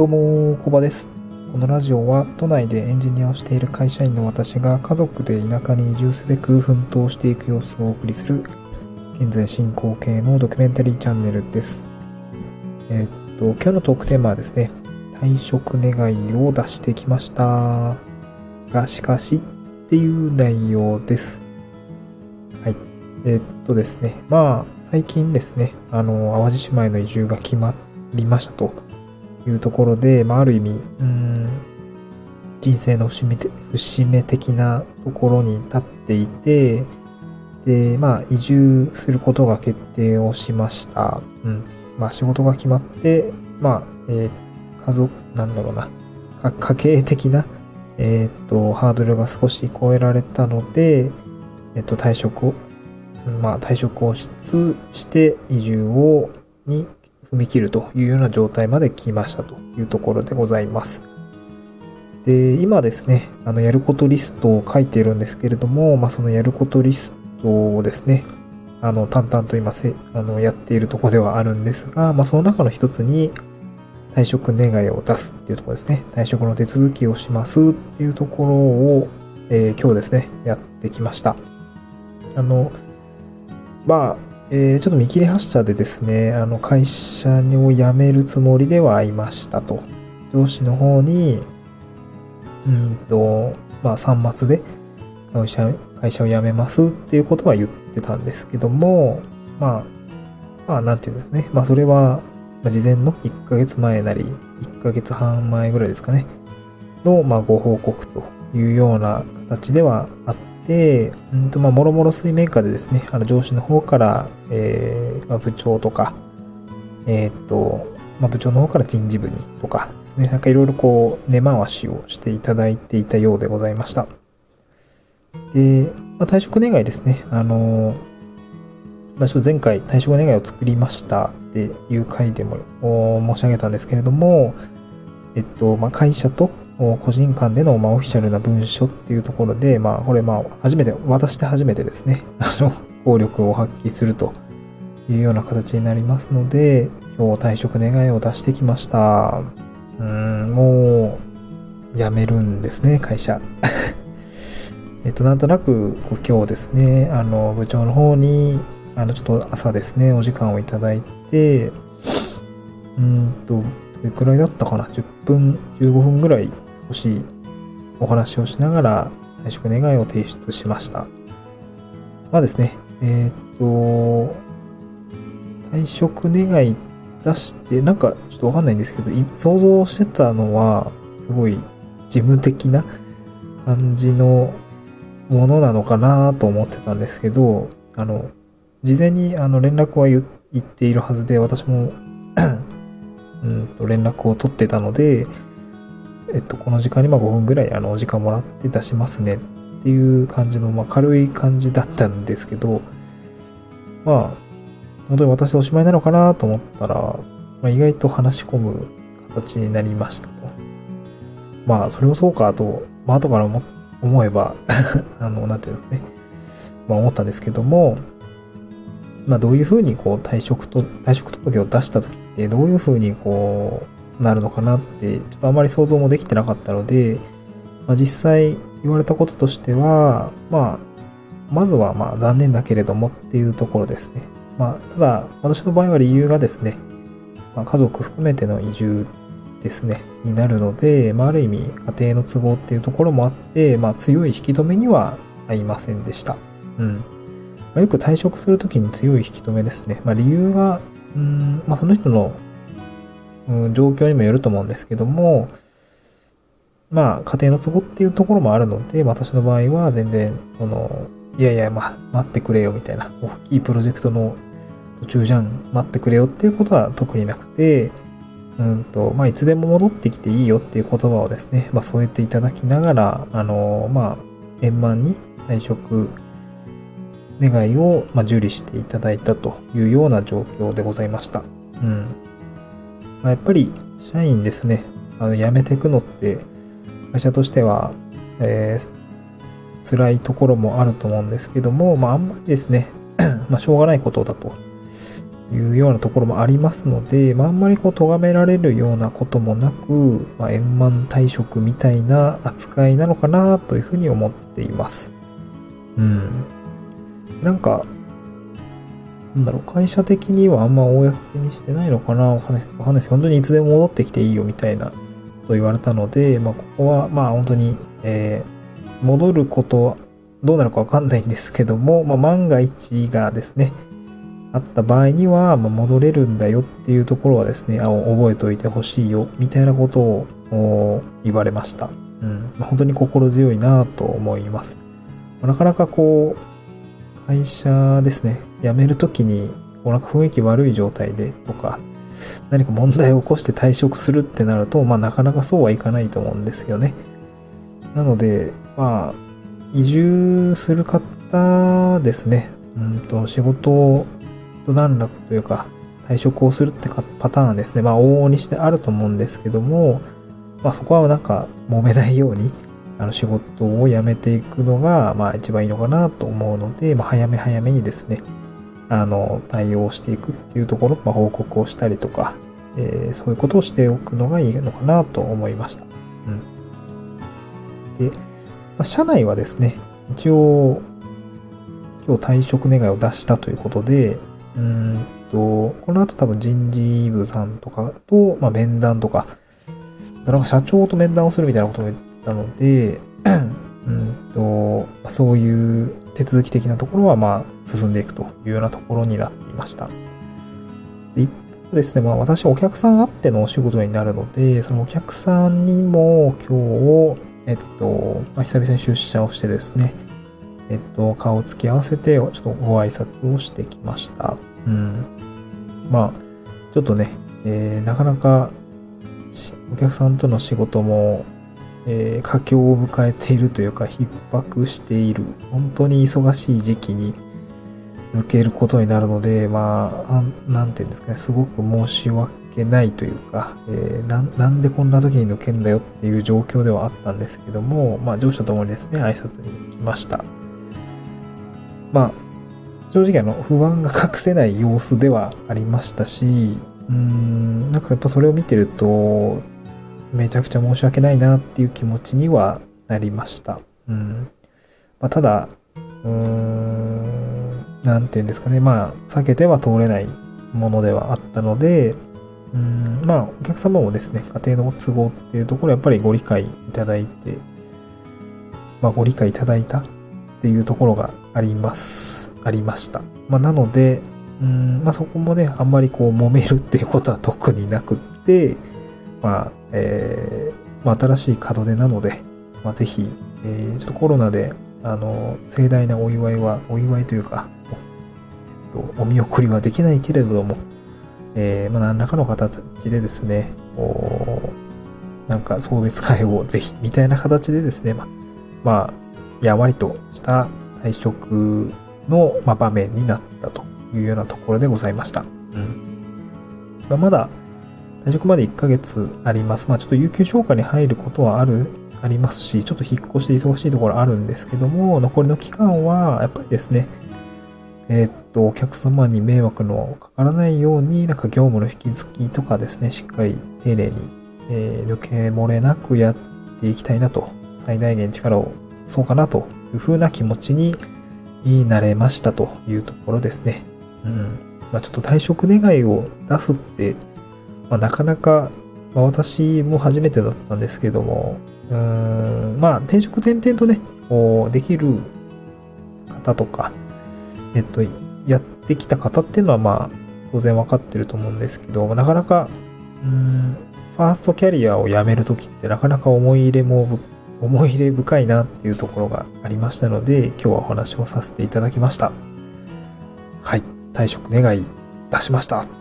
どうも、コバです。このラジオは都内でエンジニアをしている会社員の私が家族で田舎に移住すべく奮闘していく様子をお送りする現在進行形のドキュメンタリーチャンネルです。えーっと、今日のトークテーマはですね、退職願いを出してきました。が、しかしっていう内容です。はい。えーっとですね、まあ、最近ですね、あの、淡路島への移住が決まりましたというところで、まあ、ある意味、うーん、人生の節目て節目的なところに立っていて、で、まあ、移住することが決定をしました。うん。まあ、仕事が決まって、まあ、えー家族、なんだろうな、か家計的な、えーっと、ハードルが少し超えられたので、えっと、退職を、まあ、退職をしつして移住を、に踏み切るというような状態まで来ましたというところでございます。で、今ですね、あの、やることリストを書いているんですけれども、まあ、そのやることリストをですね、あの、淡々と今せ、あの、やっているとこではあるんですが、まあ、その中の一つに、退職願いを出すっていうところですね。退職の手続きをしますっていうところを、えー今日ですね、やってきました。あの、まあ、えーちょっと見切り発車でですね、あの、会社を辞めるつもりではいましたと。上司の方に、うんと、まあ、3末で会社、会社を辞めますっていうことは言ってたんですけども、まあ、まあ、なんていうんですかね。まあ、それは、事前の1ヶ月前なり、1ヶ月半前ぐらいですかね。の、まあ、ご報告というような形ではあったて、うんと、まあ、もろもろ水面下でですね、あの、上司の方から、えー、まあ、部長とか、えーっと、まあ、部長の方から人事部にとかですね、なんかいろいろこう、根回しをしていただいていたようでございました。で、まあ、退職願いですね、あの、まあ、前回退職願いを作りましたっていう回でも申し上げたんですけれども、えっと、まあ、会社と個人間での、まあ、オフィシャルな文書っていうところで、まあ、これ、まあ、初めて、渡して初めてですね、あの、効力を発揮するというような形になりますので、今日退職願いを出してきました。うん、もう、辞めるんですね、会社。えっと、なんとなく、今日ですね、あの、部長の方に、あの、ちょっと朝ですね、お時間をいただいて、うんと、どれくらいだったかな ?10 分、15分ぐらい少しお話をしながら退職願を提出しました。まあですね、えーっと、退職願出して、なんかちょっとわかんないんですけど、想像してたのは、すごい事務的な感じのものなのかなと思ってたんですけど、あの、事前にあの連絡は言っているはずで、私も うんと連絡を取ってたので、えっと、この時間にま5分ぐらいあのお時間もらって出しますねっていう感じの、まあ、軽い感じだったんですけど、まあ、本当に私でおしまいなのかなと思ったら、まあ、意外と話し込む形になりましたと。まあ、それもそうかと、まあ、後から思思えば、あの、なんていうのね、まあ思ったんですけども、まあどういうふうにこう退職と、退職届を出した時ってどういうふうにこうなるのかなって、ちょっとあまり想像もできてなかったので、まあ実際言われたこととしては、まあ、まずはまあ残念だけれどもっていうところですね。まあただ私の場合は理由がですね、まあ、家族含めての移住ですね、になるので、まあある意味家庭の都合っていうところもあって、まあ強い引き止めには合いませんでした。うん。まあ、よく退職するときに強い引き止めですね。まあ理由が、うん、まあその人の、うん、状況にもよると思うんですけども、まあ家庭の都合っていうところもあるので、私の場合は全然、その、いやいや、まあ待ってくれよみたいな、大きいプロジェクトの途中じゃん、待ってくれよっていうことは特になくて、うんと、まあ、いつでも戻ってきていいよっていう言葉をですね、まあ、添えていただきながら、あの、まあ、円満に退職願いを、まあ、受理していただいたというような状況でございました。うん。まあ、やっぱり、社員ですね、あの、辞めていくのって、会社としては、えー、辛いところもあると思うんですけども、まあ、あんまりですね、まあ、しょうがないことだと。いうようなところもありますので、まあ、あんまりこう、咎められるようなこともなく、まあ、円満退職みたいな扱いなのかなというふうに思っています。うん。なんか、なんだろう、会社的にはあんま公にしてないのかなわかんないです。わかんないです。本当にいつでも戻ってきていいよみたいなこと言われたので、まあ、ここは、まあ、本当に、えー、戻ることはどうなるかわかんないんですけども、まあ、万が一がですね、あった場合には、まあ、戻れるんだよっていうところはですね、あ覚えておいてほしいよ、みたいなことを言われました。うん。まあ、本当に心強いなと思います。なかなかこう、会社ですね、辞めるときに、こうなんか雰囲気悪い状態でとか、何か問題を起こして退職するってなると、まあなかなかそうはいかないと思うんですよね。なので、まあ、移住する方ですね、うんと、仕事を一段落というか、退職をするってパターンですね。まあ、往々にしてあると思うんですけども、まあ、そこはなんか、揉めないように、あの、仕事を辞めていくのが、まあ、一番いいのかなと思うので、まあ、早め早めにですね、あの、対応していくっていうところ、まあ、報告をしたりとか、えー、そういうことをしておくのがいいのかなと思いました。うん。で、まあ、社内はですね、一応、今日退職願を出したということで、うんと、この後多分人事部さんとかと、まあ、面談とか、なんか社長と面談をするみたいなことも言ったので、うんと、そういう手続き的なところは、まあ、進んでいくというようなところになっていました。で一方ですね、まあ、私お客さんあってのお仕事になるので、そのお客さんにも今日、えっと、まあ、久々に出社をしてですね、えっと、顔を付き合わせて、ちょっとご挨拶をしてきました。うん。まあ、ちょっとね、えー、なかなか、お客さんとの仕事も、えー、佳境を迎えているというか、逼迫している、本当に忙しい時期に抜けることになるので、まあ、なんていうんですかね、すごく申し訳ないというか、えー、ななんでこんな時に抜けんだよっていう状況ではあったんですけども、まあ、上司と共にですね、挨拶に来ました。まあ、正直あの、不安が隠せない様子ではありましたし、うーん、なんかやっぱそれを見てると、めちゃくちゃ申し訳ないなっていう気持ちにはなりました。うん。まあ、ただ、うーん、なんていうんですかね。まあ、避けては通れないものではあったので、うん、まあ、お客様もですね、家庭の都合っていうところやっぱりご理解いただいて、まあ、ご理解いただいたっていうところがあります、ありました。まあ、なので、うん、まあ、そこもね、あんまりこう揉めるっていうことは特になくって、まあ、えー、まあ、新しい門出なので、まあ、ぜひ、えー、ちょっとコロナで、あの、盛大なお祝いは、お祝いというか、えっと、お見送りはできないけれども、えー、まあ、何らかの形でですね、おなんか送別会をぜひ、みたいな形でですね、まあ、まあ、やわりとした退職の、まあ、場面になったというようなところでございました。うん。まあ、まだ、退職まで1ヶ月あります。まあ、ちょっと有給消化に入ることはある、ありますし、ちょっと引っ越して忙しいところあるんですけども、残りの期間は、やっぱりですね、えー、っと、お客様に迷惑のかからないように、なんか業務の引き継ぎとかですね、しっかり丁寧に、えー、抜け漏れなくやっていきたいなと、最大限力をそうかなというふうな気持ちになれましたというところですね。うん。まあ、ちょっと退職願いを出すって、まあ、なかなか、まあ、私も初めてだったんですけども、うーん、まあ、転職転々とね、こう、できる方とか、えっと、やってきた方っていうのは、まあ、当然わかってると思うんですけど、なかなか、うん、ファーストキャリアを辞めるときってなかなか思い入れも思い入れ深いなっていうところがありましたので、今日はお話をさせていただきました。はい。退職願い出しました。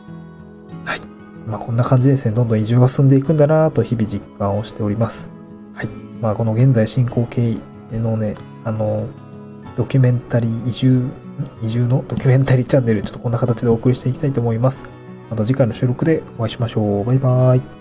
まあこんな感じですね。どんどん移住が進んでいくんだなと日々実感をしております。はい。まあこの現在進行形のね、あの、ドキュメンタリー移住、移住のドキュメンタリーチャンネル、ちょっとこんな形でお送りしていきたいと思います。また次回の収録でお会いしましょう。バイバーイ。